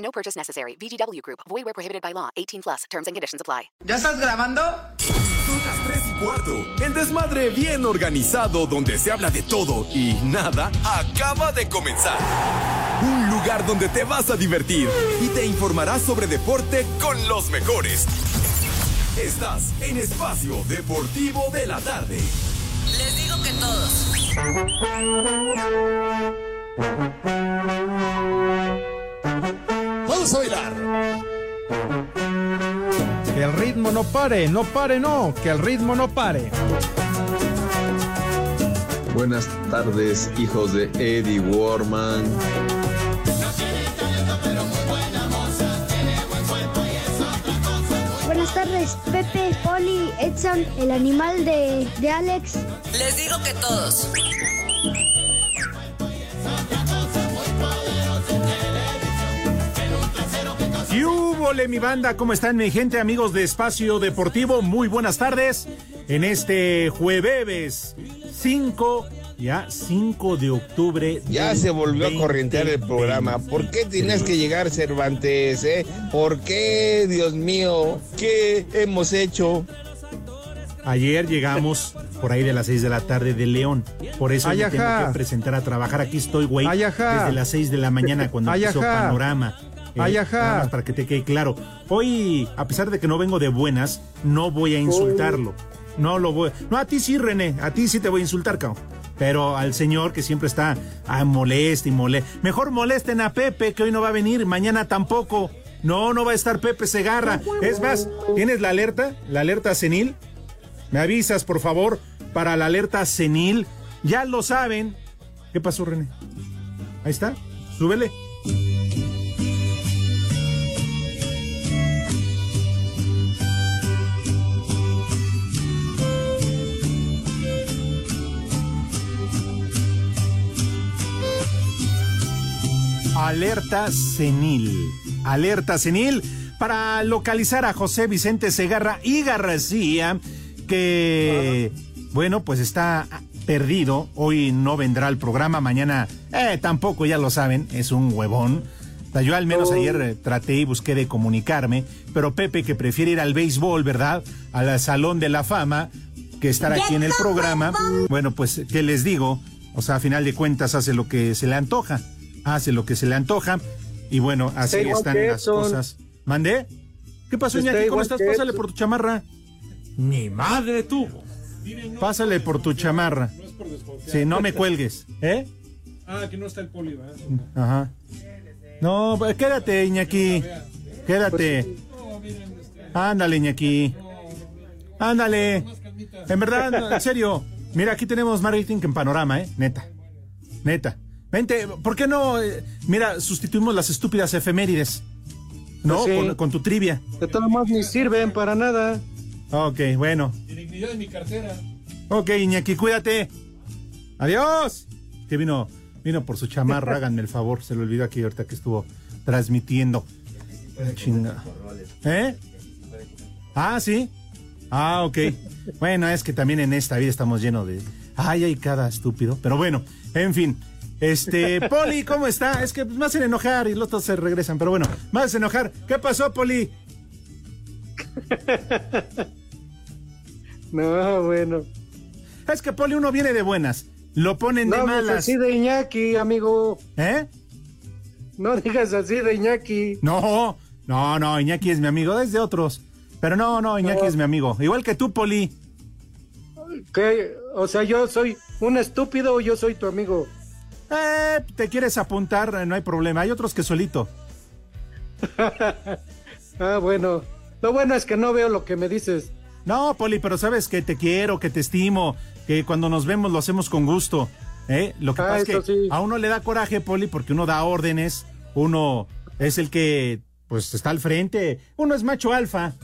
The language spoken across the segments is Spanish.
No purchase necessary. VGW Group. Void where prohibited by law. 18 plus. Terms and conditions apply. ¿Ya estás grabando? Son las 3 y cuarto. El desmadre bien organizado donde se habla de todo y nada acaba de comenzar. Un lugar donde te vas a divertir y te informarás sobre deporte con los mejores. Estás en Espacio Deportivo de la Tarde. Les digo que todos. Vamos a bailar. Que el ritmo no pare, no pare, no, que el ritmo no pare. Buenas tardes, hijos de Eddie Warman. Buenas tardes, Pepe, Poli, Edson, el animal de, de Alex. Les digo que todos. ¿Y húbole, mi banda? ¿Cómo están, mi gente, amigos de Espacio Deportivo? Muy buenas tardes. En este jueves 5, ya 5 de octubre. Ya se volvió a corrientear el 2020. programa. ¿Por qué tienes que llegar, Cervantes? Eh? ¿Por qué, Dios mío? ¿Qué hemos hecho? Ayer llegamos por ahí de las 6 de la tarde de León. Por eso Ay, me tengo que presentar a trabajar. Aquí estoy, güey. Desde las 6 de la mañana cuando Ay, empezó ajá. Panorama. Eh, Ay, ajá. nada más para que te quede claro. Hoy, a pesar de que no vengo de buenas, no voy a insultarlo. No lo voy. No, a ti sí, René. A ti sí te voy a insultar, cabrón. Pero al señor que siempre está ah, molesta y molesta. Mejor molesten a Pepe, que hoy no va a venir, mañana tampoco. No, no va a estar Pepe Segarra. Es más, ¿tienes la alerta? ¿La alerta senil? Me avisas, por favor, para la alerta senil. Ya lo saben. ¿Qué pasó, René? Ahí está. Súbele. Alerta senil. Alerta senil para localizar a José Vicente Segarra y García, que, bueno, pues está perdido. Hoy no vendrá al programa, mañana eh, tampoco, ya lo saben, es un huevón. Yo al menos ayer eh, traté y busqué de comunicarme, pero Pepe que prefiere ir al béisbol, ¿verdad? Al Salón de la Fama, que estar aquí en el programa. Bueno, pues, ¿qué les digo? O sea, a final de cuentas hace lo que se le antoja. Hace lo que se le antoja. Y bueno, así están las Edson. cosas. ¿Mandé? ¿Qué pasó, Iñaki? ¿Cómo estás? Pásale Edson. por tu chamarra. Mi madre tuvo. Pásale por tu chamarra. Sí, no me cuelgues. ¿Eh? Ah, que no está el poli, ¿verdad? Ajá. No, pues, quédate, Iñaki. Quédate. Ándale, Iñaki. Ándale. En verdad, no, en serio. Mira, aquí tenemos más rating que en Panorama, ¿eh? Neta. Neta. Vente, ¿por qué no? eh, Mira, sustituimos las estúpidas efemérides. ¿No? Pues sí. con, con tu trivia. De todos modos ni sirven para nada. Ok, bueno. dignidad de mi cartera. Ok, Iñaki, cuídate. Adiós. Que vino, vino por su chamarra, háganme el favor. Se le olvidó aquí ahorita que estuvo transmitiendo. Chinga. ¿Eh? Ah, sí. Ah, ok. Bueno, es que también en esta vida estamos llenos de. Ay, hay cada estúpido. Pero bueno, en fin. Este, Poli, ¿cómo está? Es que me hacen enojar y los otros se regresan. Pero bueno, me hacen enojar. ¿Qué pasó, Poli? No, bueno. Es que Poli uno viene de buenas. Lo ponen de No digas malas. así de Iñaki, amigo. ¿Eh? No digas así de Iñaki. No, no, no, Iñaki es mi amigo, es de otros. Pero no, no, Iñaki No. es mi amigo. Igual que tú, Poli. ¿Qué? O sea, yo soy un estúpido o yo soy tu amigo. Eh, te quieres apuntar, eh, no hay problema. Hay otros que solito. Ah, bueno. Lo bueno es que no veo lo que me dices. No, Poli, pero sabes que te quiero, que te estimo, que cuando nos vemos lo hacemos con gusto. ¿eh? Lo que Ah, pasa es que sí. a uno le da coraje, Poli, porque uno da órdenes, uno es el que pues está al frente. Uno es macho alfa.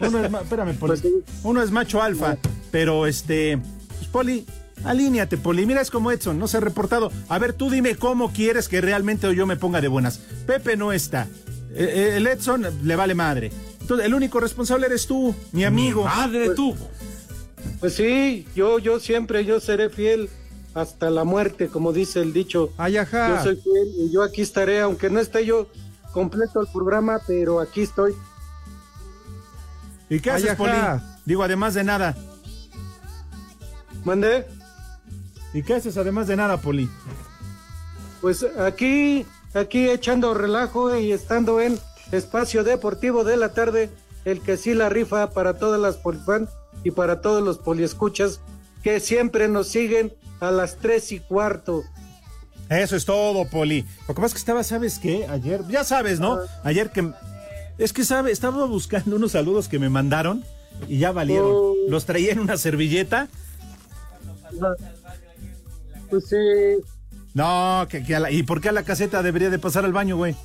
Uno es, ma- espérame, Poli. Uno es macho alfa, pero este, pues, Poli, alíñate, Poli. Mira, es como Edson, no se ha reportado. A ver, tú dime cómo quieres que realmente yo me ponga de buenas. Pepe no está. Eh, eh, El Edson le vale madre. Entonces, el único responsable eres tú, mi amigo. Madre tú. Pues sí, yo, yo siempre, yo seré fiel hasta la muerte, como dice el dicho. Ay, ajá. Yo soy fiel y yo aquí estaré, aunque no esté yo completo el programa, pero aquí estoy. ¿Y qué Ay, haces, ajá. Poli? Digo, además de nada. ¿Mandé? ¿Y qué haces además de nada, Poli? Pues aquí, aquí echando relajo y estando en espacio deportivo de la tarde, el que sí la rifa para todas las polifan y para todos los poliescuchas que siempre nos siguen a las tres y cuarto. Eso es todo, Poli. Lo que pasa es que estaba, ¿sabes qué? Ayer, ya sabes, ¿no? Ayer que... Es que, ¿sabe? Estaba buscando unos saludos que me mandaron y ya valieron. Oh. Los traía en una servilleta. Pues sí, No, que, que a la- ¿y por qué a la caseta debería de pasar al baño, güey?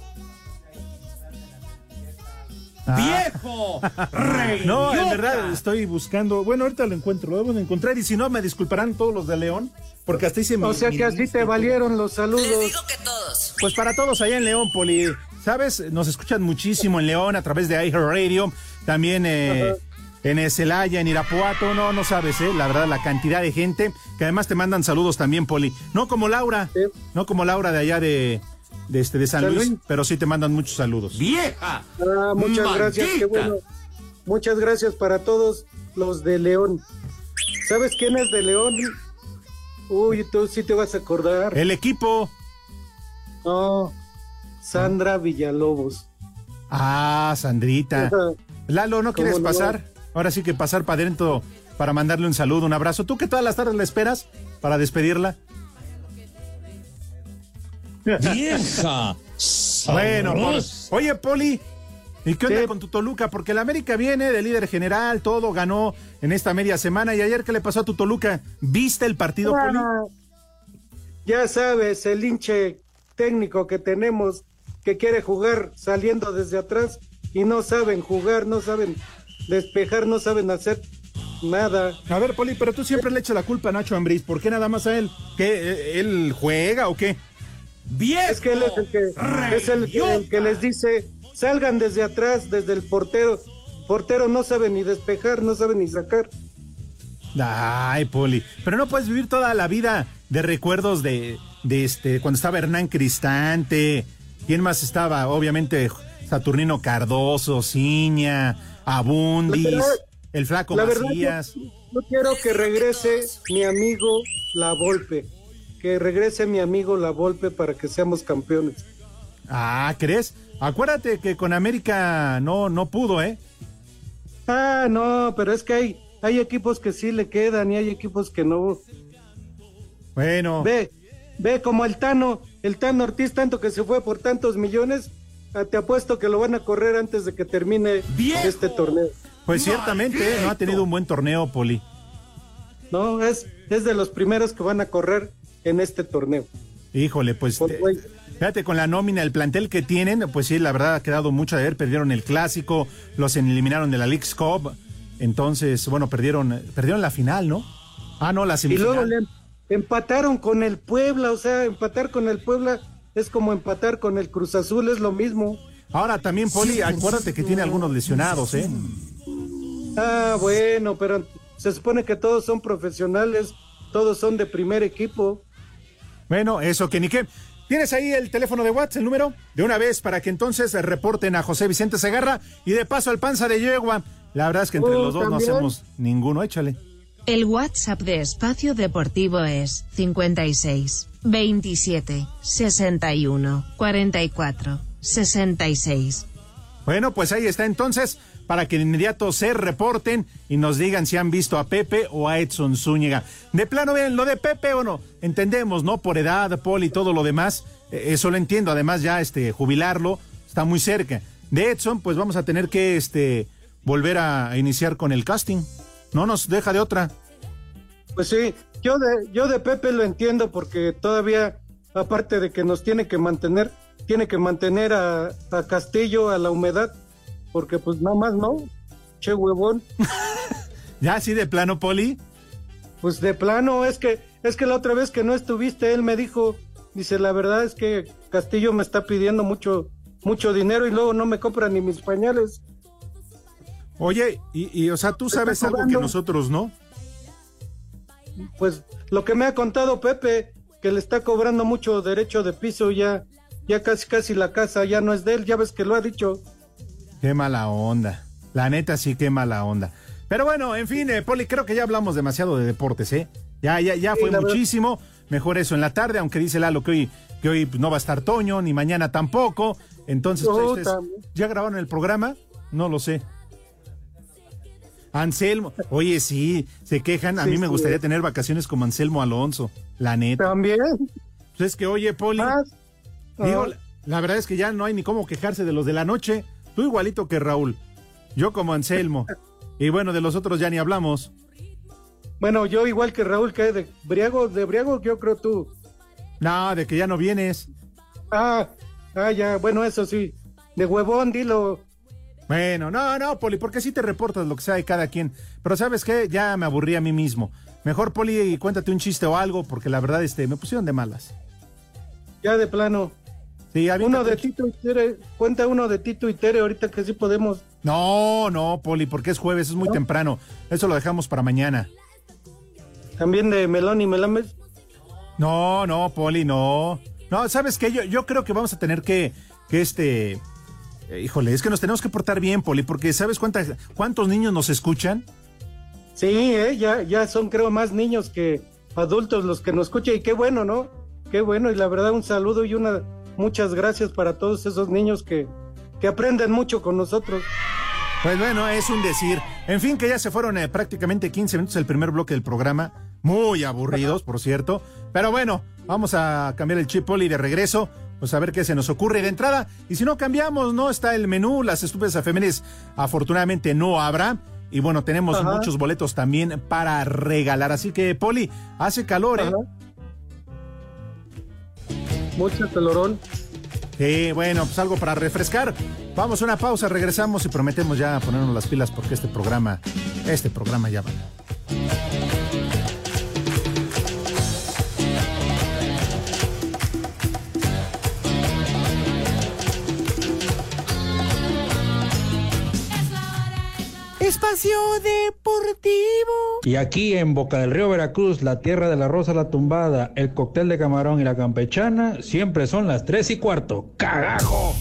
Ah. ¡Viejo! ¡Rey! No, en verdad estoy buscando. Bueno, ahorita lo encuentro, lo debo de encontrar. Y si no, me disculparán todos los de León, porque hasta hice mi. o sea mi que así te valieron los Les saludos. digo que todos. Pues para todos allá en León, Poli. ¿Sabes? Nos escuchan muchísimo en León a través de iHeartRadio. También eh, en Celaya, en Irapuato. No, no sabes, ¿eh? La verdad, la cantidad de gente que además te mandan saludos también, Poli. No como Laura. Sí. No como Laura de allá de, de, este, de San San Luis, Luis. pero sí te mandan muchos saludos. ¡Vieja! Ah, muchas ¡Maldita! gracias, qué bueno. Muchas gracias para todos los de León. ¿Sabes quién es de León? Uy, tú sí te vas a acordar. El equipo. No, Sandra Villalobos. Ah, Sandrita. Lalo, ¿no quieres ¿Cómo no? Ahora sí que pasar para adentro para mandarle un saludo, un abrazo. ¿Tú que todas las tardes la esperas para despedirla? ¡Vieja! Bueno, Poli. oye, Poli, ¿y qué onda Sí. con tu Toluca? Porque el América viene de líder general, todo ganó en esta media semana. ¿Y ayer qué le pasó a tu Toluca? ¿Viste el partido, Poli? Ah, Ya sabes, el hinche técnico que tenemos que quiere jugar saliendo desde atrás y no saben jugar, no saben despejar, no saben hacer nada. A ver, Poli, pero tú siempre le echas la culpa a Nacho Ambriz. ¿Por qué nada más a él? ¿Qué, eh, él juega o qué? ¡Viejo! Es que él es el que, es el que, el que les dice, salgan desde atrás, desde el portero. Portero no sabe ni despejar, no sabe ni sacar. Ay, Poli. Pero no puedes vivir toda la vida de recuerdos de, de este, cuando estaba Hernán Cristante. ¿Quién más estaba? Obviamente Saturnino Cardoso, Ciña, Abundis, verdad- el Flaco La verdad, Macías. yo, yo quiero que regrese mi amigo La Volpe. Que regrese mi amigo La Volpe para que seamos campeones. Ah, ¿crees? Acuérdate que con América no, no pudo, ¿eh? Ah, no, pero es que hay, hay equipos que sí le quedan y hay equipos que no. Bueno. Ve, ve como el Tano, el Tano Ortiz, tanto que se fue por tantos millones, te apuesto que lo van a correr antes de que termine ¡Viejo! este torneo. Pues ciertamente ¿eh? no ha tenido un buen torneo, Poli. No, es, es de los primeros que van a correr en este torneo. Híjole, pues Por te- güey. fíjate con la nómina, el plantel que tienen, pues sí, la verdad ha quedado mucho a ver. Perdieron el clásico, los eliminaron de la League's Cup. Entonces, bueno, perdieron, perdieron la final, ¿no? Ah, no, la Y luego semifinal. le empataron con el Puebla, o sea, empatar con el Puebla es como empatar con el Cruz Azul, es lo mismo. Ahora también, Poli, acuérdate que tiene algunos lesionados, ¿eh? Ah, bueno, pero se supone que todos son profesionales, todos son de primer equipo. Bueno, eso que ni qué. ¿Tienes ahí el teléfono de WhatsApp, el número? De una vez para que entonces reporten a José Vicente Segarra y de paso al panza de yegua. La verdad es que entre Oh, los dos ¿también? no hacemos ninguno, échale. El WhatsApp de Espacio Deportivo es 56 27 61 44 66. Bueno, pues ahí está entonces, para que de inmediato se reporten y nos digan si han visto a Pepe o a Edson Zúñiga. De plano, bien, lo de Pepe o no, entendemos, ¿no? Por edad, Poli y todo lo demás, eh, eso lo entiendo. Además, ya este, jubilarlo está muy cerca. De Edson, pues vamos a tener que este, volver a iniciar con el casting. No nos deja de otra. Pues sí, yo de, yo de Pepe lo entiendo porque todavía, aparte de que nos tiene que mantener, tiene que mantener a, a Castillo a la humedad, porque pues nada más no, che huevón. ¿Ya así de plano, Poli? Pues de plano, es que, es que la otra vez que no estuviste, él me dijo, dice, la verdad es que Castillo me está pidiendo mucho, mucho dinero y luego no me compra ni mis pañales. Oye, y, y o sea, tú sabes algo que nosotros no. Pues lo que me ha contado Pepe, que le está cobrando mucho derecho de piso, ya, ya casi casi la casa ya no es de él, ya ves que lo ha dicho. Qué mala onda. La neta sí, qué mala onda. Pero bueno, en fin, eh, Poli, creo que ya hablamos demasiado de deportes, ¿eh? Ya, ya, ya Sí, fue verdad. muchísimo. Mejor eso en la tarde, aunque dice Lalo que hoy, que hoy no va a estar Toño, ni mañana tampoco. Entonces, pues, No, ustedes, también. ¿ya grabaron el programa? No lo sé. Anselmo, oye, sí, se quejan. A Sí, mí me sí. gustaría tener vacaciones como Anselmo Alonso, la neta. También. Pues es que, oye, Poli, digo, la, la verdad es que ya no hay ni cómo quejarse de los de la noche. Tú igualito que Raúl. Yo como Anselmo. y bueno, de los otros ya ni hablamos. Bueno, yo igual que Raúl, que de Briago, de Briago yo creo tú. No, de que ya no vienes. Ah, ah, ya, bueno, eso sí. De huevón, dilo. Bueno, no, no, Poli, porque sí te reportas lo que sea de cada quien. Pero ¿sabes qué? Ya me aburrí a mí mismo. Mejor, Poli, cuéntate un chiste o algo, porque la verdad, este, me pusieron de malas. Ya de plano. Sí, Uno de Tito y Tere, cuenta uno de Tito y Tere ahorita que sí podemos. No, no, Poli, porque es jueves, es muy temprano. Eso lo dejamos para mañana. También de Melón y Melames. No, no, Poli, no. No, ¿sabes qué? Yo, yo creo que vamos a tener que, que este... eh, híjole, es que nos tenemos que portar bien, Poli, porque ¿sabes cuántos niños nos escuchan? Sí, eh, ya, ya son creo más niños que adultos los que nos escuchan y qué bueno, ¿no? Qué bueno y la verdad un saludo y una muchas gracias para todos esos niños que, que aprenden mucho con nosotros. Pues bueno, es un decir. En fin, que ya se fueron eh, prácticamente 15 minutos el primer bloque del programa. Muy aburridos, por cierto. Pero bueno, vamos a cambiar el chip Poli de regreso. Pues a ver qué se nos ocurre de entrada. Y si no cambiamos, no está el menú. Las estúpidas efemérides afortunadamente no habrá. Y bueno, tenemos Ajá. muchos boletos también para regalar. Así que, Poli, hace calor, ¿eh? Mucho calorón. Sí, bueno, pues algo para refrescar. Vamos a una pausa, regresamos y prometemos ya ponernos las pilas porque este programa, este programa ya va. Espacio Deportivo. Y aquí en Boca del Río Veracruz, la tierra de la rosa la tumbada, el cóctel de camarón y la campechana, siempre son las tres y cuarto. ¡Cagajo!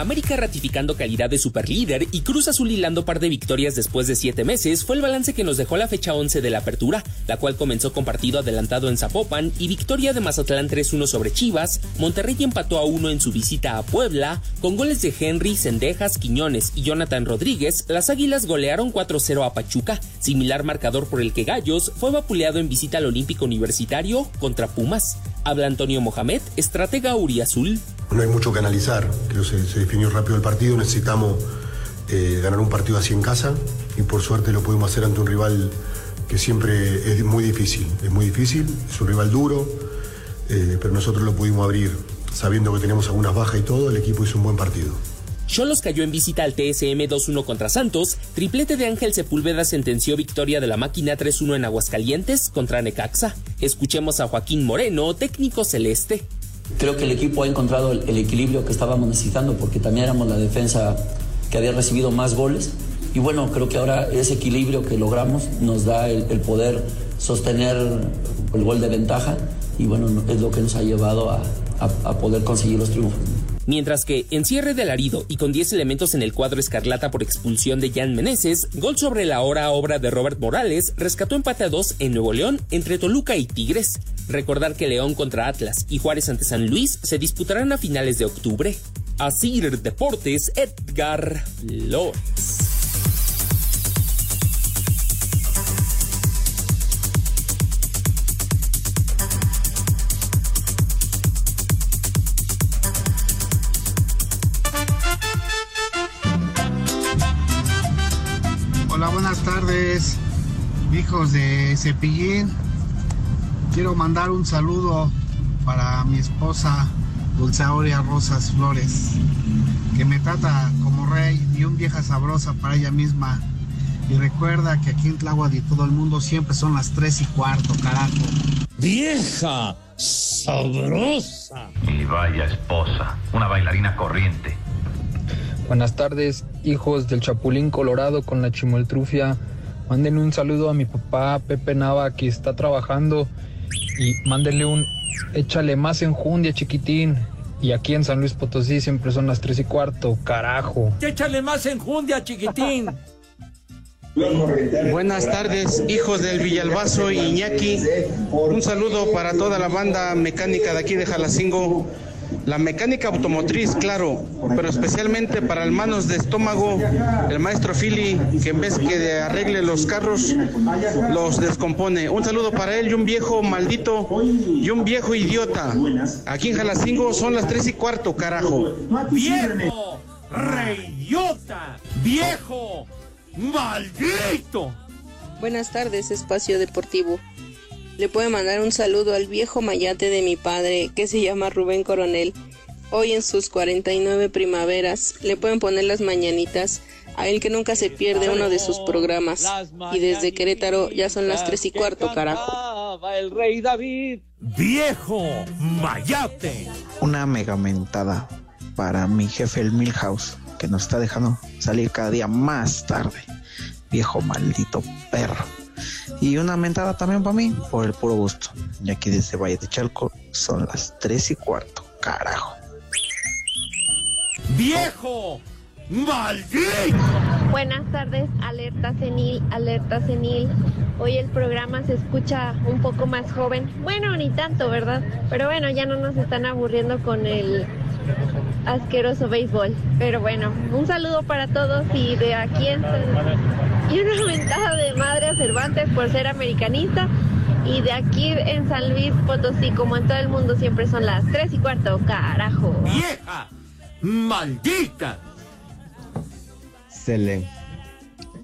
América ratificando calidad de superlíder y Cruz Azul hilando par de victorias después de siete meses fue el balance que nos dejó la fecha 11 de la apertura, la cual comenzó con partido adelantado en Zapopan y victoria de Mazatlán 3-1 sobre Chivas, Monterrey empató a 1 en su visita a Puebla, con goles de Henry, Sendejas, Quiñones y Jonathan Rodríguez, las Águilas golearon 4-0 a Pachuca, similar marcador por el que Gallos fue vapuleado en visita al Olímpico Universitario contra Pumas. Habla Antonio Mohamed, estratega Uriazul. No hay mucho que analizar, creo que se, definió rápido el partido, necesitamos eh, ganar un partido así en casa y por suerte lo pudimos hacer ante un rival que siempre es muy difícil, es muy difícil, es un rival duro, eh, pero nosotros lo pudimos abrir sabiendo que teníamos algunas bajas y todo, el equipo hizo un buen partido. Cholos cayó en visita al TSM 2-1 contra Santos, triplete de Ángel Sepúlveda sentenció victoria de la máquina 3-1 en Aguascalientes contra Necaxa. Escuchemos a Joaquín Moreno, técnico celeste. Creo que el equipo ha encontrado el, equilibrio que estábamos necesitando porque también éramos la defensa que había recibido más goles. Y bueno, creo que ahora ese equilibrio que logramos nos da el, poder sostener el gol de ventaja y bueno, es lo que nos ha llevado a, a, a poder conseguir los triunfos. Mientras que en cierre de alarido y con 10 elementos en el cuadro escarlata por expulsión de Jan Meneses, gol sobre la hora obra de Robert Morales rescató empate a 2 en Nuevo León entre Toluca y Tigres. Recordar que León contra Atlas y Juárez ante San Luis se disputarán a finales de octubre. Asir Deportes, Edgar Flores. Buenas hijos de Cepillín. Quiero mandar un saludo para mi esposa Dulce Aurea Rosas Flores, que me trata como rey y un vieja sabrosa para ella misma. Y recuerda que aquí en Tláhuac y todo el mundo siempre son las tres y cuarto, carajo. Vieja sabrosa. Y vaya esposa, una bailarina corriente. Buenas tardes, hijos del Chapulín Colorado con la chimoltrufia. Mándenle un saludo a mi papá Pepe Nava que está trabajando y mándenle un échale más enjundia chiquitín. Y aquí en San Luis Potosí siempre son las tres y cuarto, carajo. Échale más enjundia, chiquitín. Buenas tardes, hijos del Villalbazo y Iñaki. Un saludo para toda la banda mecánica de aquí de Jalacingo. La mecánica automotriz, claro, pero especialmente para el manos de estómago, el maestro Philly, que en vez que de arregle los carros, los descompone. Un saludo para él y un viejo maldito y un viejo idiota. Aquí en Jalacingo son las tres y cuarto, carajo. Viejo, reyota, viejo, maldito. Buenas tardes, Espacio Deportivo. Le puede mandar un saludo al viejo mayate de mi padre, que se llama Rubén Coronel. Hoy en sus 49 primaveras le pueden poner las mañanitas a él que nunca se pierde uno de sus programas. Y desde Querétaro ya son las tres y cuarto, carajo. El rey David. Viejo, mayate. Una mega mentada para mi jefe el Milhouse, que nos está dejando salir cada día más tarde. Viejo maldito perro. Y una mentada también para mí, por el puro gusto. Y aquí desde Valle de Chalco son las tres y cuarto, carajo. Viejo, maldito. Buenas tardes, alerta senil, alerta senil. Hoy el programa se escucha un poco más joven. Bueno, ni tanto, ¿verdad? Pero bueno, ya no nos están aburriendo con el asqueroso béisbol. Pero bueno, un saludo para todos y de aquí en y una mentada de madre a Cervantes por ser americanista. Y de aquí en San Luis Potosí, como en todo el mundo, siempre son las tres y cuarto, carajo. ¡Vieja! ¡Maldita! Cele.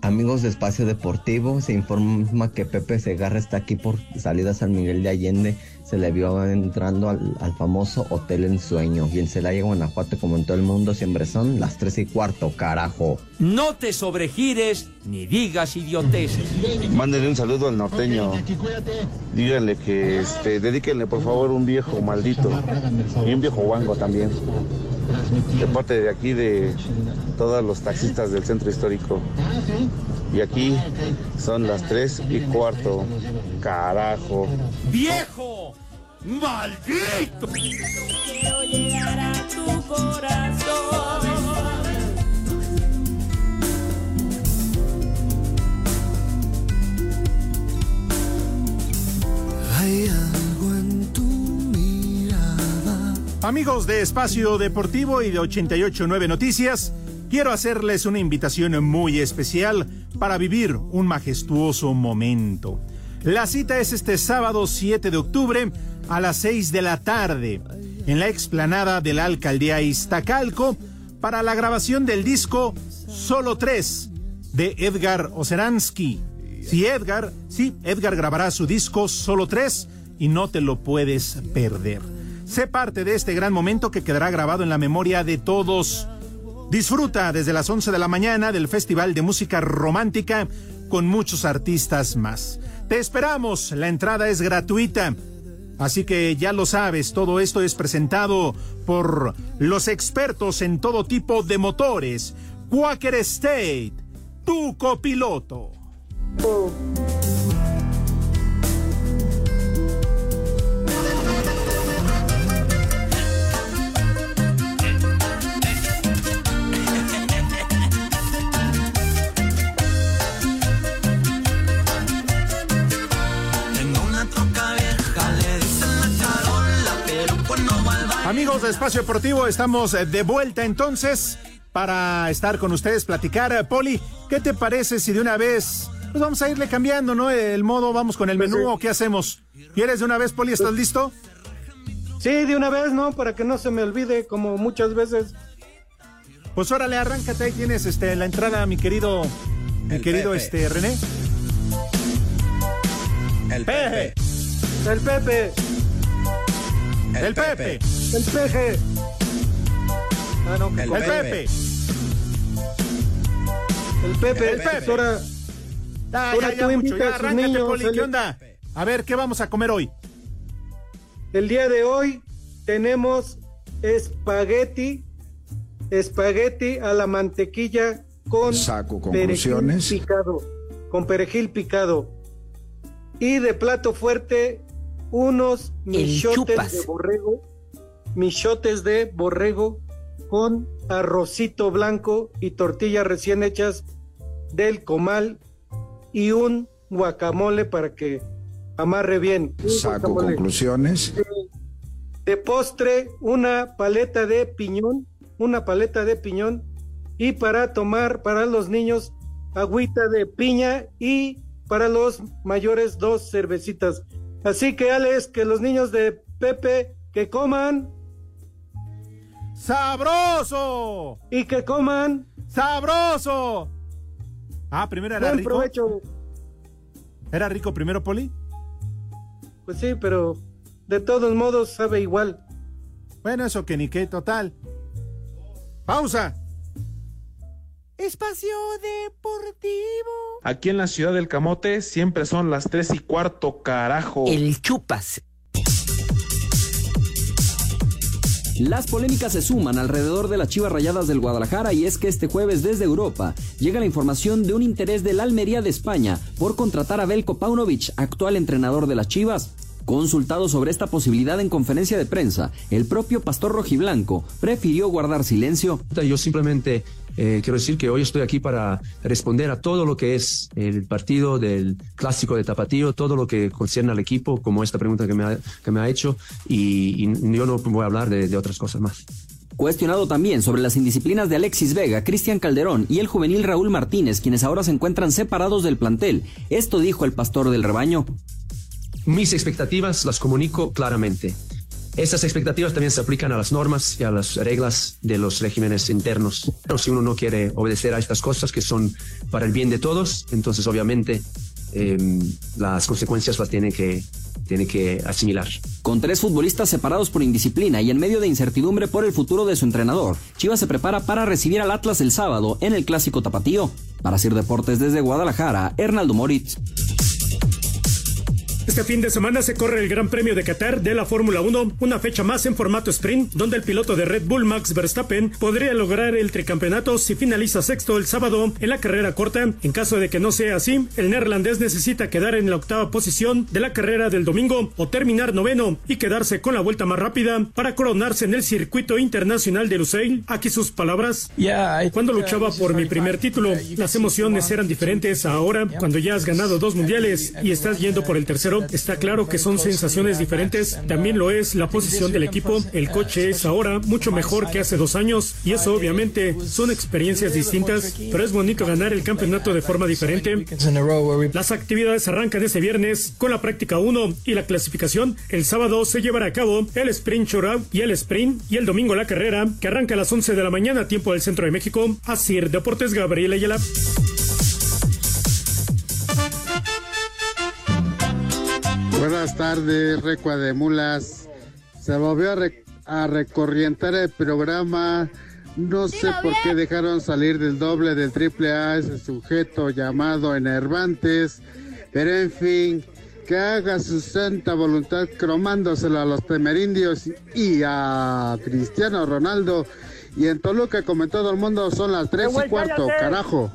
Amigos de Espacio Deportivo, se informa que Pepe Segarra está aquí por salida San Miguel de Allende. Se le vio entrando al, al famoso Hotel Ensueño. Y en Celaya, Guanajuato, como en todo el mundo, siempre son las tres y cuarto, carajo. No te sobregires ni digas idioteces. Mándenle un saludo al norteño. Díganle que este, dedíquenle por favor un viejo maldito y un viejo guango también. De parte de aquí de todos los taxistas del centro histórico. Y aquí son las tres y cuarto. Carajo. ¡Viejo! ¡Maldito! Quiero llegar a tu corazón. Hay algo Amigos de Espacio Deportivo y de 889 Noticias, quiero hacerles una invitación muy especial para vivir un majestuoso momento. La cita es este sábado 7 de octubre a las 6 de la tarde en la explanada de la alcaldía Iztacalco para la grabación del disco Solo 3 de Edgar Oceransky. Sí, Edgar, sí, Edgar grabará su disco Solo 3 y no te lo puedes perder. Sé parte de este gran momento que quedará grabado en la memoria de todos. Disfruta desde las 11 de la mañana del Festival de Música Romántica con muchos artistas más. Te esperamos, la entrada es gratuita. Así que ya lo sabes, todo esto es presentado por los expertos en todo tipo de motores. Quaker State, tu copiloto. Amigos Espacio Deportivo, estamos eh, de vuelta entonces para estar con ustedes, platicar. Eh, Poli, ¿qué te parece si de una vez, pues vamos a irle cambiando, ¿no? El modo, vamos con el menú o qué hacemos? ¿Quieres de una vez, Poli? ¿Estás listo? Sí, de una vez, ¿no? Para que no se me olvide, como muchas veces. Pues órale, arráncate, ahí tienes este, la entrada, mi querido, mi El querido Pepe. este, René. El Pepe. El Pepe. El Pepe. El Peje. Ah, no, El con- Pepe. El Pepe. El Pepe. Ahora, Ah, ahora tú mucho. invitas Ya, a sus niños, Poli. el- ¿Qué onda? A ver, ¿qué vamos a comer hoy? El día de hoy tenemos espagueti, espagueti a la mantequilla con Saco perejil conclusiones. picado, con perejil picado. Y de plato fuerte, unos michotes de borrego, michotes de borrego con arrocito blanco y tortillas recién hechas del comal y un guacamole para que amarre bien. Un Saco guacamole. conclusiones. De postre, una paleta de piñón, una paleta de piñón. Y para tomar para los niños, agüita de piña y para los mayores, dos cervecitas. Así que, Alex, que los niños de Pepe que coman ¡Sabroso! y que coman ¡Sabroso! Ah, primero era buen rico. provecho. ¿Era rico primero, Poli? Pues sí, pero de todos modos sabe igual. Bueno, eso que ni qué, total. Pausa. Espacio Deportivo. Aquí en la ciudad del Camote siempre son las tres y cuarto, carajo. El chupas. Las polémicas se suman alrededor de las Chivas Rayadas del Guadalajara y es que este jueves desde Europa llega la información de un interés del Almería de España por contratar a Belko Paunovic, actual entrenador de las Chivas. Consultado sobre esta posibilidad en conferencia de prensa, el propio pastor rojiblanco prefirió guardar silencio. Yo simplemente eh, quiero decir que hoy estoy aquí para responder a todo lo que es el partido del clásico de Tapatío, todo lo que concierne al equipo, como esta pregunta que me ha, que me ha hecho, y, y yo no voy a hablar de, de otras cosas más. Cuestionado también sobre las indisciplinas de Alexis Vega, Cristian Calderón y el juvenil Raúl Martínez, quienes ahora se encuentran separados del plantel. Esto dijo el pastor del rebaño. Mis expectativas las comunico claramente. Estas expectativas también se aplican a las normas y a las reglas de los regímenes internos. Pero si uno no quiere obedecer a estas cosas que son para el bien de todos, entonces obviamente eh, las consecuencias las tiene que, tiene que asimilar. Con tres futbolistas separados por indisciplina y en medio de incertidumbre por el futuro de su entrenador, Chivas se prepara para recibir al Atlas el sábado en el Clásico Tapatío. Para Sir Deportes desde Guadalajara, Hernaldo Moritz. Este fin de semana se corre el Gran Premio de Qatar de la Fórmula 1, una fecha más en formato sprint, donde el piloto de Red Bull Max Verstappen podría lograr el tricampeonato si finaliza sexto el sábado en la carrera corta. En caso de que no sea así, el neerlandés necesita quedar en la octava posición de la carrera del domingo o terminar noveno y quedarse con la vuelta más rápida para coronarse en el circuito internacional de Lusail. Aquí sus palabras. Cuando luchaba por mi primer título, las emociones eran diferentes. Ahora, cuando ya has ganado dos mundiales y estás yendo por el tercero, está claro que son sensaciones diferentes. También lo es la posición del equipo. El coche es ahora mucho mejor que hace dos años y eso obviamente son experiencias distintas, pero es bonito ganar el campeonato de forma diferente. Las actividades arrancan este viernes con la práctica 1 y la clasificación. El sábado se llevará a cabo el sprint shootout y el sprint y el domingo la carrera que arranca a las 11 de la mañana tiempo del centro de México. Así Deportes Gabriel Ayala. Buenas tardes, Recua de Mulas. Se volvió a, re- a recorrientar el programa. No sé por qué dejaron salir del doble, del triple A ese sujeto llamado Enervantes. Pero en fin, que haga su santa voluntad cromándoselo a los temerindios y a Cristiano Ronaldo. Y en Toluca, como en todo el mundo, son las tres y cuarto, carajo.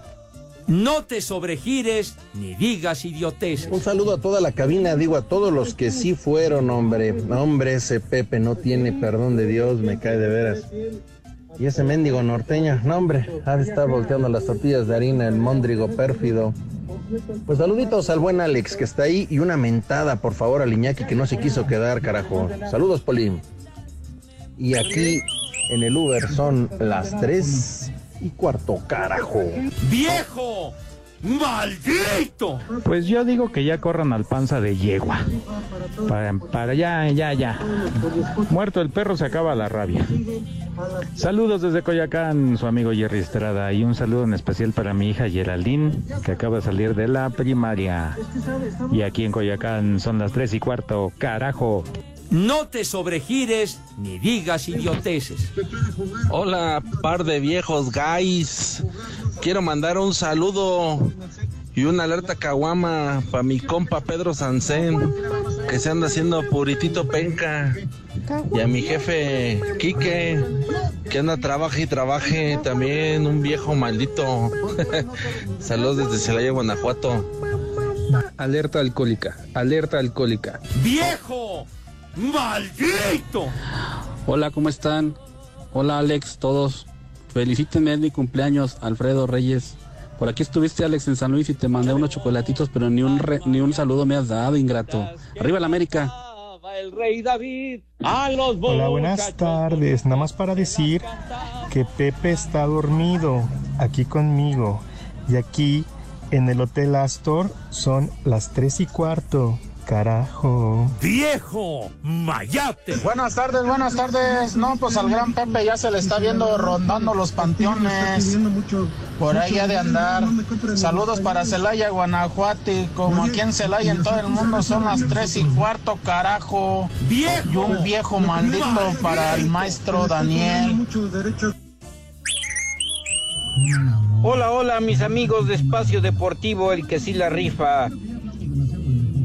No te sobregires ni digas idioteces. Un saludo a toda la cabina, digo a todos los que sí fueron, hombre. Hombre, ese Pepe no tiene perdón de Dios, me cae de veras. Y ese mendigo norteño, no hombre, ha de estar volteando las tortillas de harina, el móndrigo pérfido. Pues saluditos al buen Alex que está ahí y una mentada, por favor, al Iñaki que no se quiso quedar, carajo. Saludos, Poli. Y aquí en el Uber son las tres y cuarto, carajo. ¡Viejo! ¡Maldito! Pues yo digo que ya corran al panza de yegua. Para, para ya, ya, ya. Muerto el perro se acaba la rabia. Saludos desde Coyacán, su amigo Jerry Estrada. Y un saludo en especial para mi hija Geraldine, que acaba de salir de la primaria. Y aquí en Coyacán son las tres y cuarto. Carajo. No te sobregires ni digas idioteces. Hola, par de viejos guys. Quiero mandar un saludo y una alerta caguama para mi compa Pedro Sansén, que se anda haciendo puritito penca. Y a mi jefe Quique, que anda trabaje y trabaje también, un viejo maldito. Saludos desde Celaya, Guanajuato. Alerta alcohólica, alerta alcohólica. ¡Viejo! ¡Maldito! Hola, ¿cómo están? Hola Alex, todos. Felicítenme en mi cumpleaños, Alfredo Reyes. Por aquí estuviste Alex en San Luis y te mandé unos chocolatitos, pero ni un re- ni un saludo me has dado, ingrato. Arriba la América. El rey David a los Hola, buenas tardes. Nada más para decir que Pepe está dormido aquí conmigo. Y aquí en el Hotel Astor son las tres y cuarto. Carajo. ¡Viejo! ¡Mayate! Buenas tardes, buenas tardes. No, pues al gran Pepe ya se le está viendo rondando los panteones. Por ahí ha de andar. Saludos para Celaya, Guanajuato. Como aquí en Celaya, en todo el mundo, son las tres y cuarto, carajo. Y un viejo maldito para el maestro Daniel. Hola, hola, mis amigos de Espacio Deportivo, el que sí la rifa.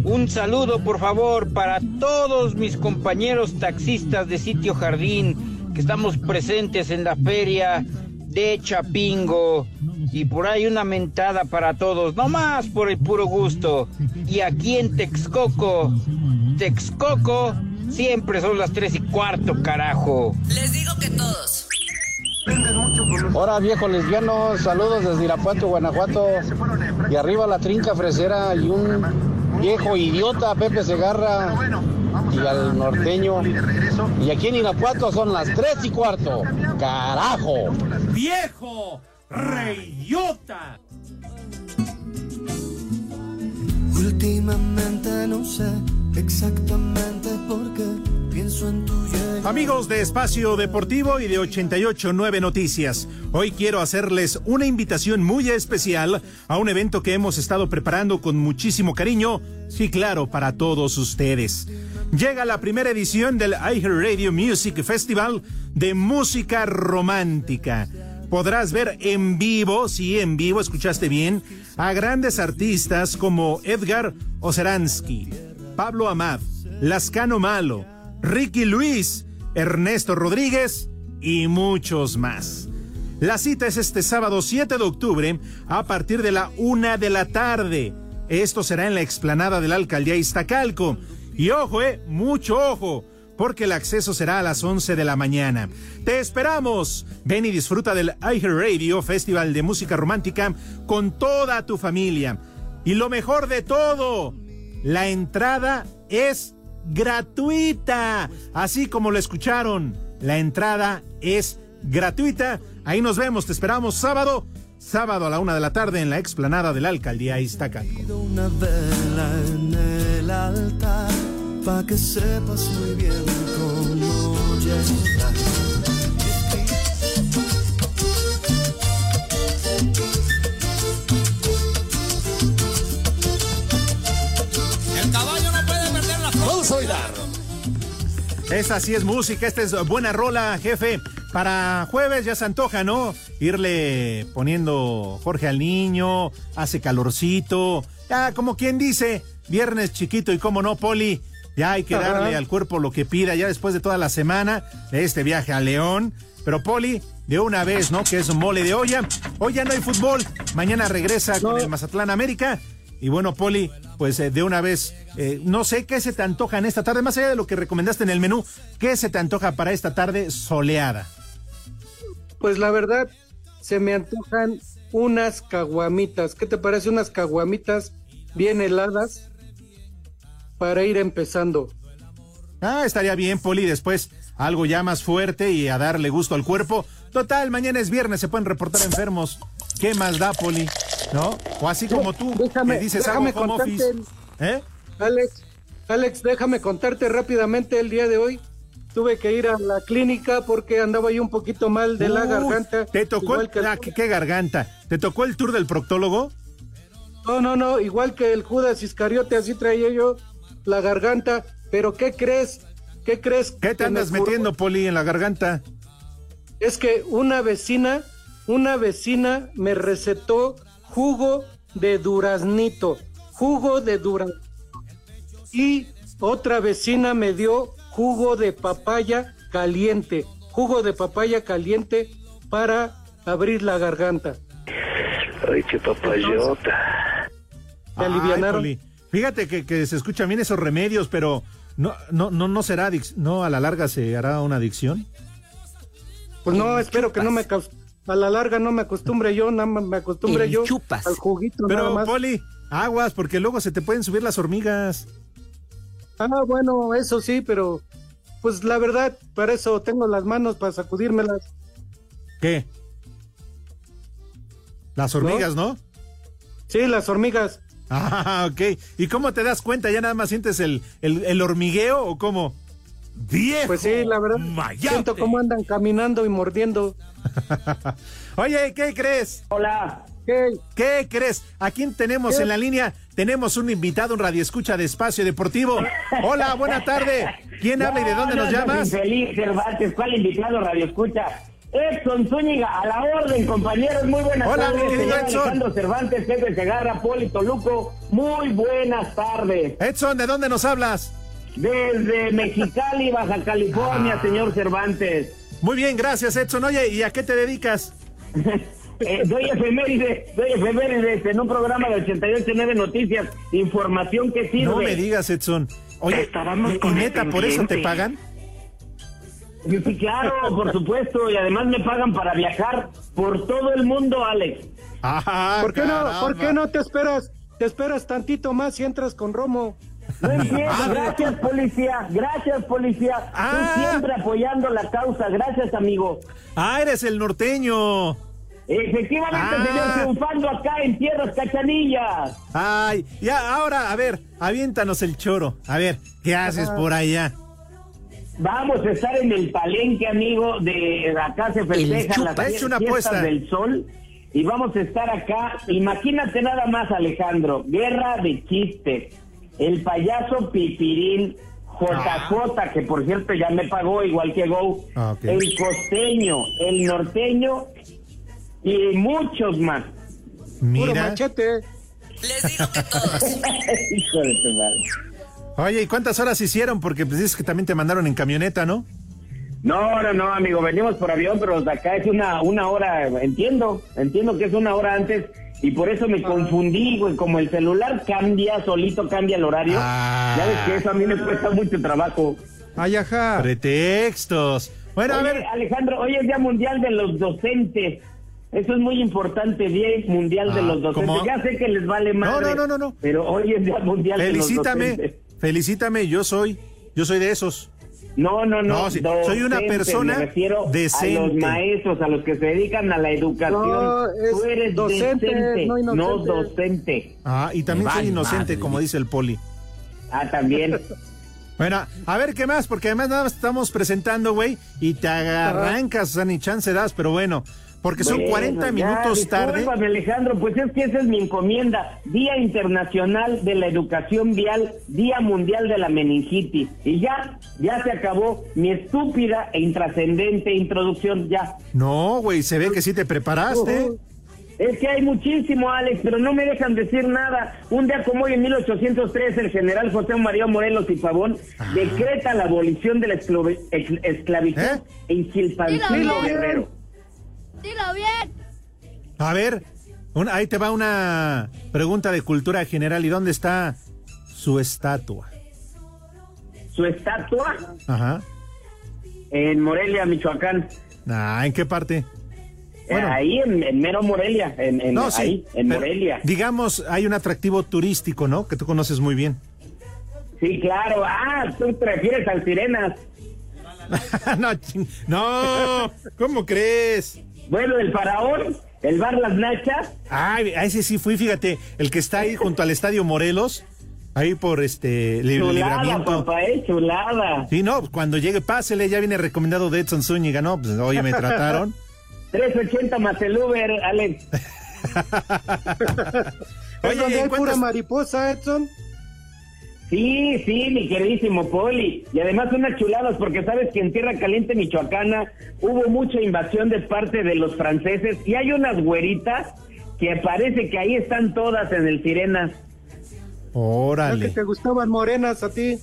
Un saludo, por favor, para todos mis compañeros taxistas de Sitio Jardín, que estamos presentes en la feria de Chapingo. Y por ahí una mentada para todos, no más por el puro gusto. Y aquí en Texcoco, Texcoco, siempre son las tres y cuarto, carajo. Les digo que todos. Hola viejo lesbiano, saludos desde Irapuato, Guanajuato. Y arriba la trinca fresera y un viejo idiota Pepe Segarra y al norteño. Y aquí en Irapuato son las tres y cuarto. Carajo. ¡Viejo! ¡Reyota! Últimamente no sé exactamente por qué Amigos de Espacio Deportivo y de 889 Noticias, hoy quiero hacerles una invitación muy especial a un evento que hemos estado preparando con muchísimo cariño, sí claro, para todos ustedes. Llega la primera edición del iHeartRadio Music Festival de música romántica. Podrás ver en vivo, sí, en vivo, escuchaste bien, a grandes artistas como Edgar Oceransky, Pablo Amad, Lascano Malo, Ricky Luis, Ernesto Rodríguez y muchos más. La cita es este sábado 7 de octubre a partir de la una de la tarde. Esto será en la explanada de la alcaldía Iztacalco. Y ojo, eh, mucho ojo, porque el acceso será a las 11 de la mañana. Te esperamos. Ven y disfruta del iHeartRadio Festival de Música Romántica con toda tu familia. Y lo mejor de todo, la entrada es gratuita. Así como lo escucharon, la entrada es gratuita. Ahí nos vemos, te esperamos sábado, sábado a la una de la tarde en la explanada de la alcaldía Iztacalco. Una que sepas muy bien. Esta sí es música, esta es buena rola, jefe. Para jueves ya se antoja, ¿no? Irle poniendo Jorge al niño, hace calorcito. Ya, como quien dice, viernes chiquito y cómo no, Poli. Ya hay que Ajá. darle al cuerpo lo que pida, ya después de toda la semana de este viaje a León. Pero Poli, de una vez, ¿no? Que es un mole de olla. Hoy ya no hay fútbol. Mañana regresa con el Mazatlán América. Y bueno, Poli, pues eh, de una vez, eh, no sé qué se te antoja en esta tarde, más allá de lo que recomendaste en el menú, ¿qué se te antoja para esta tarde soleada? Pues la verdad, se me antojan unas caguamitas. ¿Qué te parece unas caguamitas bien heladas para ir empezando? Ah, estaría bien, Poli, después algo ya más fuerte y a darle gusto al cuerpo. Total, mañana es viernes, se pueden reportar enfermos. ¿Qué más da, Poli? ¿no? O así como tú, Déjame, que dices déjame home contarte, office. ¿Eh? Alex, Alex, déjame contarte rápidamente el día de hoy. Tuve que ir a la clínica porque andaba yo un poquito mal de la garganta. ¿Te tocó el, el- ah, ¿qué, qué garganta? ¿Te tocó el tour del proctólogo? No, no, no, igual que el Judas Iscariote, así traía yo la garganta. Pero ¿qué crees? ¿Qué crees? ¿Qué te andas metiendo, Poli, en la garganta? Es que una vecina, una vecina me recetó jugo de duraznito, jugo de duraznito. Y otra vecina me dio jugo de papaya caliente, jugo de papaya caliente para abrir la garganta. Ay, qué papayota. ¿Te alivianaron? Poli, Fíjate que, que se escuchan bien esos remedios, pero no, no, no, no será adic- no a la larga se hará una adicción. Pues no, espero que no me caus- a la larga no me acostumbre yo, nada más me acostumbre El yo chupas. al juguito nada Pero, más. Poli, aguas, porque luego se te pueden subir las hormigas. Ah, bueno, eso sí, pero pues la verdad, para eso tengo las manos para sacudírmelas. ¿Qué? Las hormigas, ¿no? Sí, las hormigas. Ah, ok. ¿Y cómo te das cuenta? ¿Ya nada más sientes el, el, el hormigueo o cómo? ¡Viejo! Pues sí, la verdad. Siento cómo andan caminando y mordiendo. Oye, ¿qué crees? Hola. ¿Qué? ¿Qué crees? ¿A quién tenemos en la línea? Tenemos un invitado, un radioescucha de Espacio Deportivo. Hola, buena tarde. ¿Quién habla y de dónde nos llamas? Feliz Cervantes, ¿cuál invitado radio escucha? Edson Zúñiga, a la orden, compañeros, muy buenas Hola, tardes. mi querido señor Edson. Alejandro Cervantes, Pepe Segarra, Poli Toluco, muy buenas tardes. Edson, ¿de dónde nos hablas? Desde Mexicali, Baja California, Ah. señor Cervantes. Muy bien, gracias, Edson. Oye, ¿y a qué te dedicas? Eh, doy efemérides, doy efemérides en un programa de 88.9 Noticias, información que sirve. No me digas, Edson. Oye, Estábamos ¿y con neta por eso te pagan? Sí, claro, por supuesto, y además me pagan para viajar por todo el mundo, Alex. Ah, ¿Por qué no? ¿Por qué no te esperas? Te esperas tantito más y entras con Romo. No entiendo, gracias policía, gracias policía. Tú siempre apoyando la causa, gracias amigo. Ah, eres el norteño. Efectivamente, Ah. señor, triunfando acá en tierras cachanillas. Ay, ya, ahora, a ver, aviéntanos el choro. A ver, ¿qué haces por allá? Vamos a estar en el palenque, amigo, de acá se festejan las. Echa una fiestas apuesta. del sol. Y vamos a estar acá, imagínate nada más, Alejandro, guerra de chistes. El payaso Pipirín, JJ, que por cierto ya me pagó igual que Go. Ah. El costeño, el norteño y muchos más. Mira. Puro machete. Hijo de tu madre. Oye, ¿y cuántas horas hicieron? Porque pues dices que también te mandaron en camioneta, ¿no? No, no, no, amigo, venimos por avión, pero de acá es una, una hora, entiendo, entiendo que es una hora antes y por eso me confundí, güey, como el celular cambia, solito cambia el horario, ya ves que eso a mí me cuesta mucho trabajo. Ay, ajá. Pretextos. Bueno, a ver. Alejandro, hoy es Día Mundial de los Docentes. Eso es muy importante, Día Mundial de Ah, los Docentes. ¿cómo? Ya sé que les vale más. No, no, no, no, no. Pero hoy es Día Mundial de los Felicítame, Docentes. felicítame, yo soy, yo soy de esos. No, no, no. No, sí, soy una persona me refiero decente. A los maestros, a los que se dedican a la educación. No, es Tú eres docente, decente, no no, docente. Ah, y también soy inocente, madre. como dice el poli. Ah, también. Bueno, a ver qué más, porque además nada más estamos presentando, güey, y te arrancas, o sea, ni chance das, pero bueno, porque son Bueno, 40 ya, minutos tarde. discúlpame, Alejandro, pues es que esa es mi encomienda. Día Internacional de la Educación Vial, Día Mundial de la Meningitis. Y ya, ya se acabó mi estúpida e intrascendente introducción, ya. No, güey, se ve que sí te preparaste. Es que hay muchísimo, Alex, pero no me dejan decir nada. Un día como hoy, en 1803, el general José María Morelos y Pavón decreta la abolición de la esclavitud en Chilpancingo. Guerrero. Dilo bien. A ver, un- ahí te va una pregunta de cultura general. ¿Y dónde está su estatua? Su estatua Ajá. en Morelia, Michoacán. Ah, ¿en qué parte? Eh, ahí, en, en mero Morelia, en, en- No, sí, ahí, en Morelia. Digamos, hay un atractivo turístico, ¿no? Que tú conoces muy bien. Sí, claro. Ah, tú te refieres al Sirenas. no, no, ¿cómo crees? Bueno, el faraón, ¿El bar Las Nachas? Ay, a ese sí fui, fíjate, el que está ahí junto al Estadio Morelos, ahí por este li- Chulada, libramiento. papá, eh, chulada. Sí, no, cuando llegue, pásele, ya viene recomendado de Edson Zúñiga, ¿no? Pues oye, me trataron. 380 más el Uber, Alex. ¿Es donde ¿y hay cuántas- pura mariposa, Edson? Sí, sí, mi queridísimo Poli. Y además unas chuladas, porque sabes que en Tierra Caliente, Michoacana, hubo mucha invasión de parte de los franceses y hay unas güeritas que parece que ahí están todas en el Sirena. ¿No que Órale. te gustaban morenas a ti?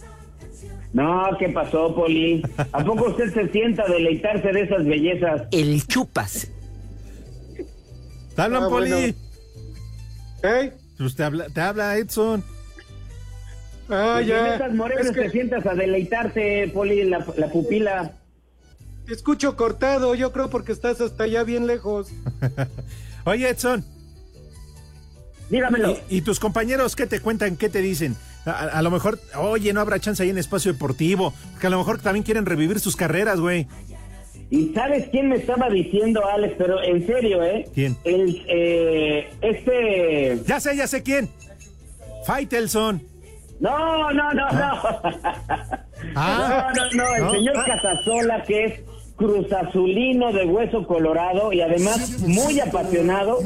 No, ¿qué pasó, Poli? ¿A poco usted se sienta a deleitarse de esas bellezas? El chupas. ¿Te hablan, Ah, Poli? bueno. ¿Eh? Pues te habla, te habla Edson. Ah, Y en ya. esas morenas Es que te sientas a deleitarte, Poli, la, la pupila. te escucho cortado, yo creo porque estás hasta allá bien lejos. Oye, Edson, Dígamelo. ¿y, y tus compañeros qué te cuentan? ¿Qué te dicen? A, a lo mejor, oye, no habrá chance ahí en espacio deportivo, porque a lo mejor también quieren revivir sus carreras, güey. ¿Y sabes quién me estaba diciendo, Alex? Pero en serio, ¿eh? ¿Quién? El, eh, este... Ya sé, ya sé quién. Faitelson. No, no, no, no. Ah. no, no, no. El ¿No? señor Ah. Casasola, que es cruzazulino de hueso colorado y además muy apasionado,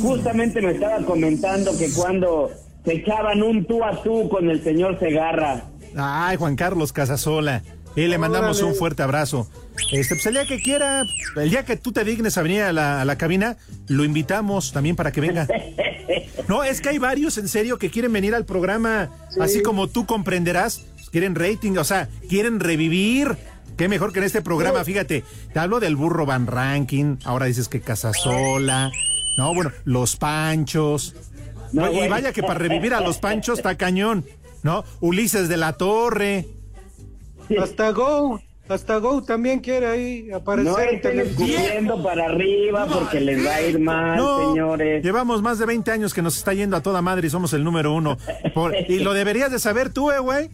justamente me estaba comentando que cuando se echaban un tú a tú con el señor Segarra. Ay, Juan Carlos Casasola. Y le mandamos Órale. un fuerte abrazo. Este, pues el día que quiera, el día que tú te dignes a venir a la, a la cabina, lo invitamos también para que venga. No, es que hay varios en serio que quieren venir al programa, así como tú comprenderás, quieren rating, o sea, quieren revivir. Qué mejor que en este programa, fíjate, te hablo del burro Van Ranking, ahora dices que Casasola, no, bueno, los Panchos. No, y vaya que para revivir a los Panchos está cañón, ¿no? Ulises de la Torre. Hasta Go, hasta Go también quiere ahí aparecer No en estén televisión. escupiendo para arriba porque les va a ir mal, No, señores. llevamos más de 20 años que nos está yendo a toda madre y somos el número uno. Por- y lo deberías de saber tú, eh, güey.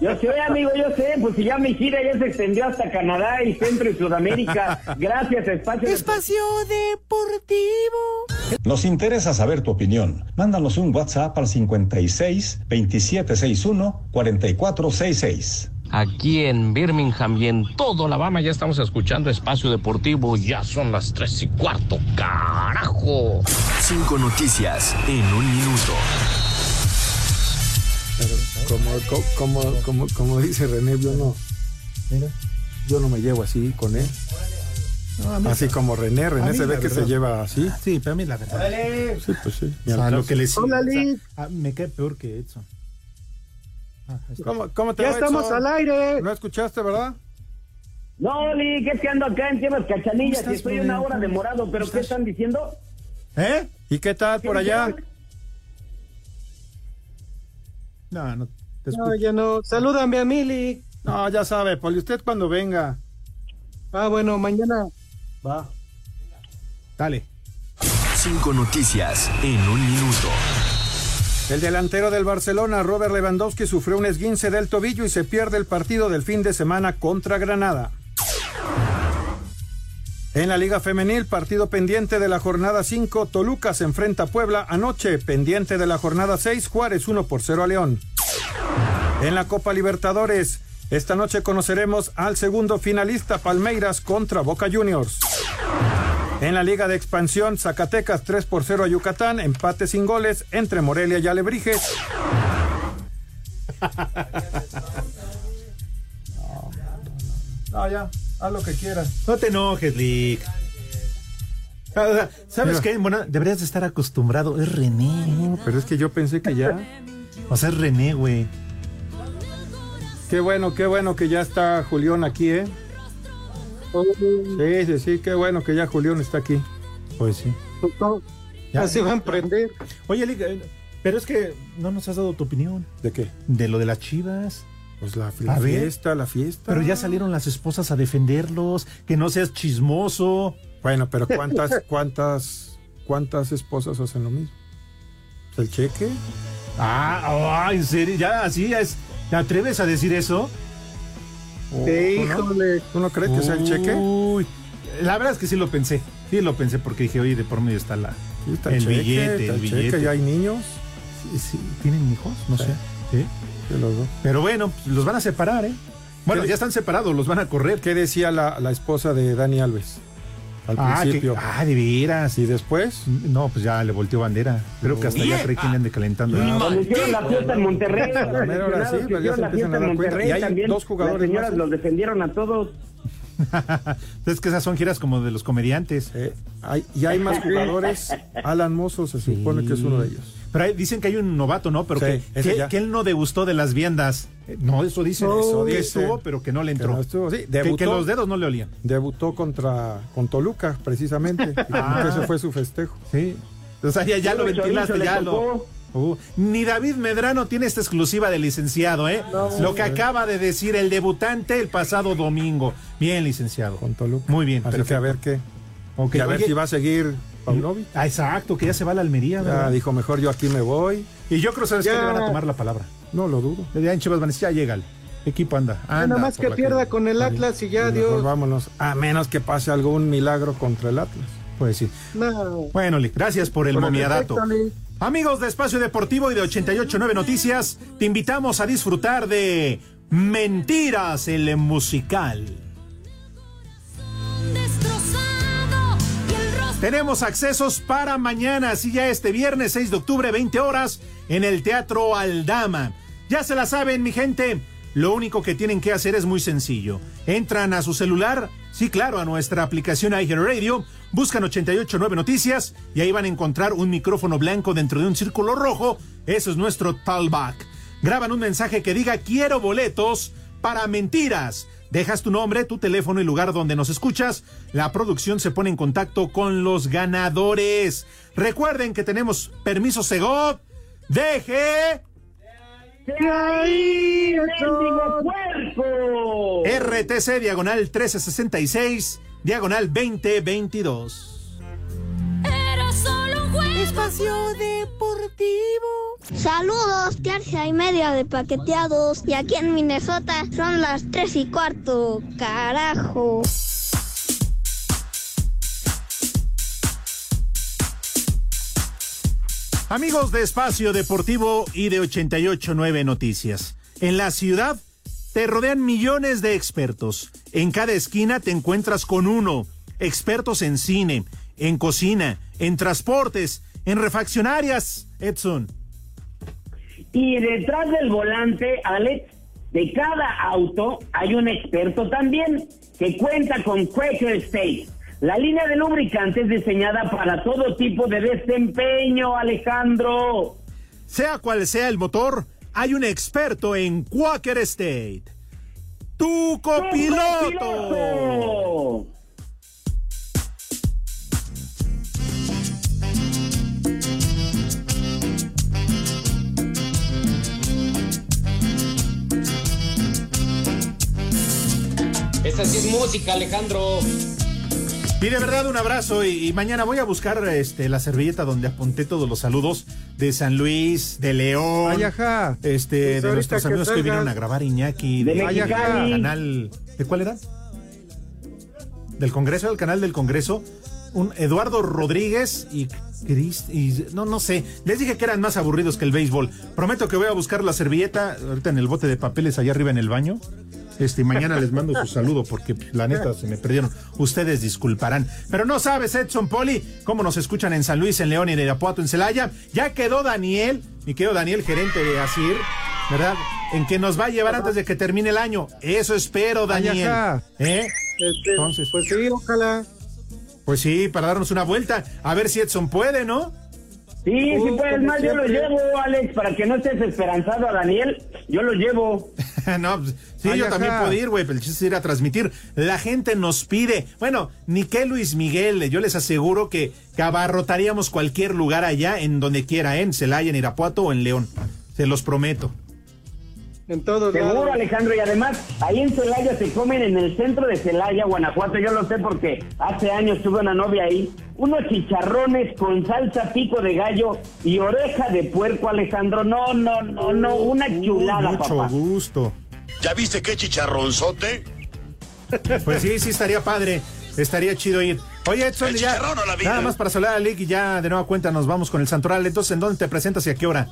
Yo sé, amigo, yo sé, pues si ya mi gira ya se extendió hasta Canadá y Centro y Sudamérica. Gracias, Espacio. Espacio Deportivo. Nos interesa saber tu opinión. Mándanos un WhatsApp al 56 2761 4466. Aquí en Birmingham y en todo Alabama ya estamos escuchando Espacio Deportivo. Ya son las tres y cuarto, carajo. Cinco noticias en un minuto. Como, co- como, como, como dice René, yo no, yo no me llevo así con él. No, Así como René, René se ve que verdad. se lleva así. Sí, pero a mí la verdad. Sí, pues sí. O sea, lo que le Hola, Liz. Ah, me cae peor que Edson. ¿Cómo, cómo te Ya va, estamos Edson? al aire. ¿No escuchaste, verdad? No, Li, que es que ando acá en tierras cachanillas ¿Cómo y estoy una hora ¿Cómo demorado, pero ¿qué están diciendo? ¿Eh? ¿Y qué tal por allá? No, no te No, escucho. ya no. Salúdame a Mili. No, ya sabe, Poli, usted cuando venga. Ah, bueno, mañana. Va. Dale. Cinco noticias en un minuto. El delantero del Barcelona, Robert Lewandowski, sufrió un esguince del tobillo y se pierde el partido del fin de semana contra Granada. En la Liga Femenil, partido pendiente de la jornada 5, Toluca se enfrenta a Puebla anoche, pendiente de la jornada 6, Juárez 1 por 0 a León. En la Copa Libertadores, esta noche conoceremos al segundo finalista Palmeiras contra Boca Juniors. En la Liga de Expansión, Zacatecas 3 por 0 a Yucatán, empate sin goles entre Morelia y Alebrijes. No, ya, haz lo que quieras. No te enojes, Lick. Ah, ¿Sabes Mira. qué? Bueno, deberías de estar acostumbrado. Es René. Pero es que yo pensé que ya. O sea, es René, güey. Qué bueno, qué bueno que ya está Julián aquí, ¿eh? Sí, sí, sí, qué bueno que ya Julián está aquí. Pues sí. Ya se va a emprender. Oye, Lick, eh, pero es que no nos has dado tu opinión. ¿De qué? De lo de las chivas. Pues la, ver. fiesta, la fiesta. Pero ya salieron las esposas a defenderlos. Que no seas chismoso. Bueno, pero ¿cuántas, cuántas, cuántas esposas hacen lo mismo? ¿El cheque? Ah, ah, en serio, ya así ya es. ¿Te atreves a decir eso? ¿Tú no? ¿Tú no crees que sea el cheque? Uy, la verdad es que sí lo pensé. Sí, lo pensé porque dije, oye, de por medio está la, Está el cheque, billete, está el cheque, billete. ¿Ya hay niños? Sí, sí, ¿Tienen hijos? No Sí. sé. Sí. Los dos. Pero bueno, los van a separar, ¿eh? Bueno, ¿Qué- ya están separados, los van a correr. ¿Qué decía la, la esposa de Dani Alves? Al Ah, principio. que- ah, de veras. ¿Y después? No, pues ya le volteó bandera. Creo que hasta ya cree que le ande calentando. Cuando hicieron la fiesta en Monterrey, los La mera hora sí, que pues ya se empiezan fiesta a en dar cuenta. Monterrey Y hay dos jugadores las señoras más. los defendieron a todos. Es que esas son giras como de los comediantes. Eh, hay, y hay más jugadores. Alan Mozo se supone que es uno de ellos. Pero hay- dicen que hay un novato, ¿no? Pero Sí, que, él no degustó de las viandas. Eh, No, eso dicen. No, eso que estuvo, pero que no le Que entró. no estuvo, sí, Que- debutó. que, los dedos no le olían. Debutó contra con Toluca, precisamente. que ese fue su festejo. Sí. O sea, ya, ya lo ventilaste, ya lo. Uh, ni David Medrano tiene esta exclusiva de licenciado, ¿eh? lo que acaba de decir el debutante el pasado domingo. Bien, licenciado. Con Toluca. Muy bien, Así que a ver qué. Y a ver oye, si va a seguir Paunovic. Ah, exacto, que ya se va a la Almería, dijo, mejor yo aquí me voy. Y yo creo, ¿sabes Ya. que le van a tomar la palabra? No lo dudo. Ya en Chivas van a decir, ya llega el equipo, anda. anda Nada más que pierda con el Atlas y ya, Y mejor Dios. vámonos. A menos que pase algún milagro contra el Atlas. Pues sí. No. Bueno, Lee, gracias por el momiadato. Lee. Amigos de Espacio Deportivo y de 889 Noticias, te invitamos a disfrutar de Mentiras, el musical. Tenemos accesos para mañana, así ya este viernes 6 de octubre, 20 horas, en el Teatro Aldama. Ya se la saben, mi gente. Lo único que tienen que hacer es muy sencillo. Entran a su celular, sí, claro, a nuestra aplicación Radio, buscan 889 Noticias y ahí van a encontrar un micrófono blanco dentro de un círculo rojo. Eso es nuestro talkback. Graban un mensaje que diga quiero boletos para mentiras. Dejas tu nombre, tu teléfono y lugar donde nos escuchas. La producción se pone en contacto con los ganadores. Recuerden que tenemos permiso Segov. Deje ¡Ahí! RTC diagonal 1366 diagonal 2022. Era solo un juego. Espacio Deportivo. Saludos, tercia y media de paqueteados. Y aquí en Minnesota son las tres y cuarto. Carajo. Amigos de Espacio Deportivo y de 889 Noticias. En la ciudad te rodean millones de expertos. En cada esquina te encuentras con uno. Expertos en cine, en cocina, en transportes, en refaccionarias. Edson. Y detrás del volante, Alex, de cada auto hay un experto también que cuenta con Quaker State. La línea de lubricantes diseñada para todo tipo de desempeño, Alejandro. Sea cual sea el motor, hay un experto en Quaker State. ¡Tu copiloto! Esta sí es música, Alejandro. Y de verdad un abrazo y, y mañana voy a buscar este la servilleta donde apunté todos los saludos de San Luis, de León, Ay, ajá. este Pues de nuestros que amigos que vinieron a grabar Iñaki, De de, canal, ¿de cuál era? Del Congreso, el canal del Congreso, un Eduardo Rodríguez y Cris- y no no sé, les dije que eran más aburridos que el béisbol. Prometo que voy a buscar la servilleta ahorita en el bote de papeles allá arriba en el baño. Este, y mañana les mando su saludo porque la neta se me perdieron. Ustedes disculparán. Pero no sabes, Edson Poli, cómo nos escuchan en San Luis, en León y en Irapuato, en Celaya. Ya quedó Daniel, mi querido Daniel, gerente de Asir, ¿verdad? En que nos va a llevar antes de que termine el año. Eso espero, Daniel. ¿Eh? Este, Entonces. Pues sí, ojalá. Pues sí, para darnos una vuelta. A ver si Edson puede, ¿no? Sí, sí Uh, puedes como más, yo lo llevo, Alex, para que no estés esperanzado a Daniel, yo lo llevo. no, pues, sí, Ay, yo ajá. también puedo ir, güey, pero el chiste es ir a transmitir. La gente nos pide, bueno, ni que Luis Miguel, yo les aseguro que, que abarrotaríamos cualquier lugar allá, en donde quiera, ¿eh? en Celaya, en Irapuato o en León. Se los prometo. En todos Seguro, lados. Alejandro, y además, ahí en Celaya se comen en el centro de Celaya, Guanajuato, yo lo sé porque hace años tuve una novia ahí, unos chicharrones con salsa pico de gallo y oreja de puerco, Alejandro, no, no, no, no, una chulada, Mucho papá. gusto. ¿Ya viste qué chicharronzote? Pues sí, sí estaría padre. Estaría chido ir. Oye, Edson, ya, chicharrón o la vida. nada más para saludar a Lick y ya de nueva cuenta nos vamos con el Santoral. Entonces, ¿en dónde te presentas y a qué hora?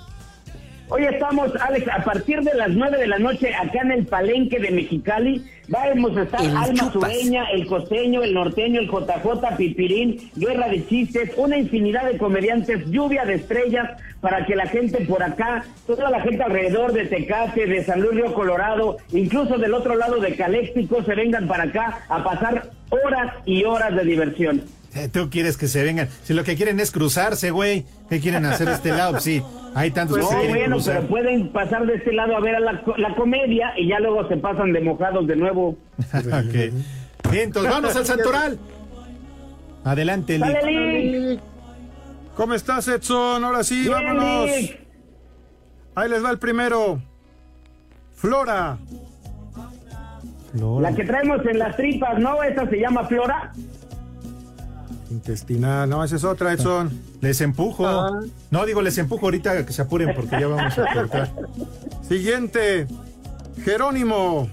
Hoy estamos, Alex, a partir de las 9 de la noche acá en el Palenque de Mexicali. Vamos a estar El Alma Chupas. Sureña, el costeño, el norteño, el JJ, Pipirín, Guerra de Chistes, una infinidad de comediantes, lluvia de estrellas para que la gente por acá, toda la gente alrededor de Tecate, de San Luis Río Colorado, incluso del otro lado de Caléxico, se vengan para acá a pasar horas y horas de diversión. Eh, Tú quieres que se vengan. Si lo que quieren es cruzarse, güey. ¿Qué quieren hacer de este lado? Sí, hay tantos No, que se quieren bueno, cruzar. pero pueden pasar de este lado a ver a la, la comedia y ya luego se pasan de mojados de nuevo. Ok. Bien, entonces vamos al Santoral. Adelante, Lick. ¡Sale, Lick! ¿Cómo estás, Edson? Ahora sí, Bien, vámonos. Lick. Ahí les va el primero. Flora. La que traemos en las tripas, ¿no? Esa se llama Flora. Intestinal. No, esa es otra, Edson. Les empujo. Ah. No, digo, les empujo ahorita que se apuren porque ya vamos a cortar. Siguiente. Jerónimo.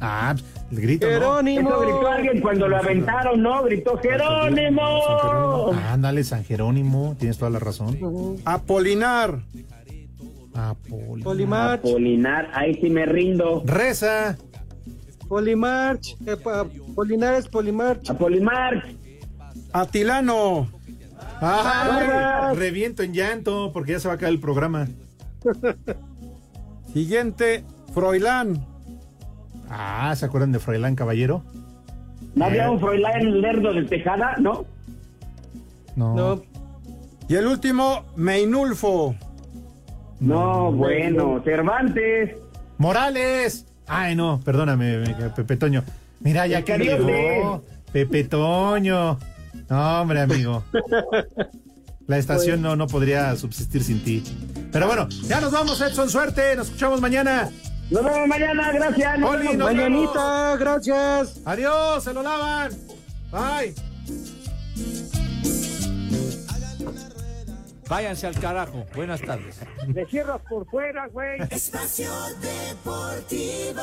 Ah, el grito, ¿no? Jerónimo. Eso gritó alguien cuando lo aventaron, ¿no? Gritó Jerónimo. Ándale, San Jerónimo, tienes toda la razón. Apolinar. Apoli- Polimarch. Polinar, ahí sí me rindo. Reza. Polimarch. eh, pa- Polinar es Polimarch. A Polimar. Atilano. Ah, reviento en llanto porque ya se va a caer el programa. Siguiente. Froilán. Ah, ¿se acuerdan de Froilán Caballero? ¿No había Eh. un Froilán lerdo de Tejada? ¿No? No. No, Y el último, Meinulfo. No, bueno. Cervantes. Morales. Ay, no, perdóname, me- Pepe Toño. Mira, ya que llegó. Pepe Toño. No, hombre, amigo. La estación no, no podría subsistir sin ti. Pero bueno, ya nos vamos, Edson. Suerte. Nos escuchamos mañana. Nos vemos mañana, gracias. Nos Oli, vemos. nos vemos. Mañanita, gracias. Adiós, se lo lavan. Bye. Váyanse al carajo. Buenas tardes. Le cierras por fuera, güey. Espacio Deportivo.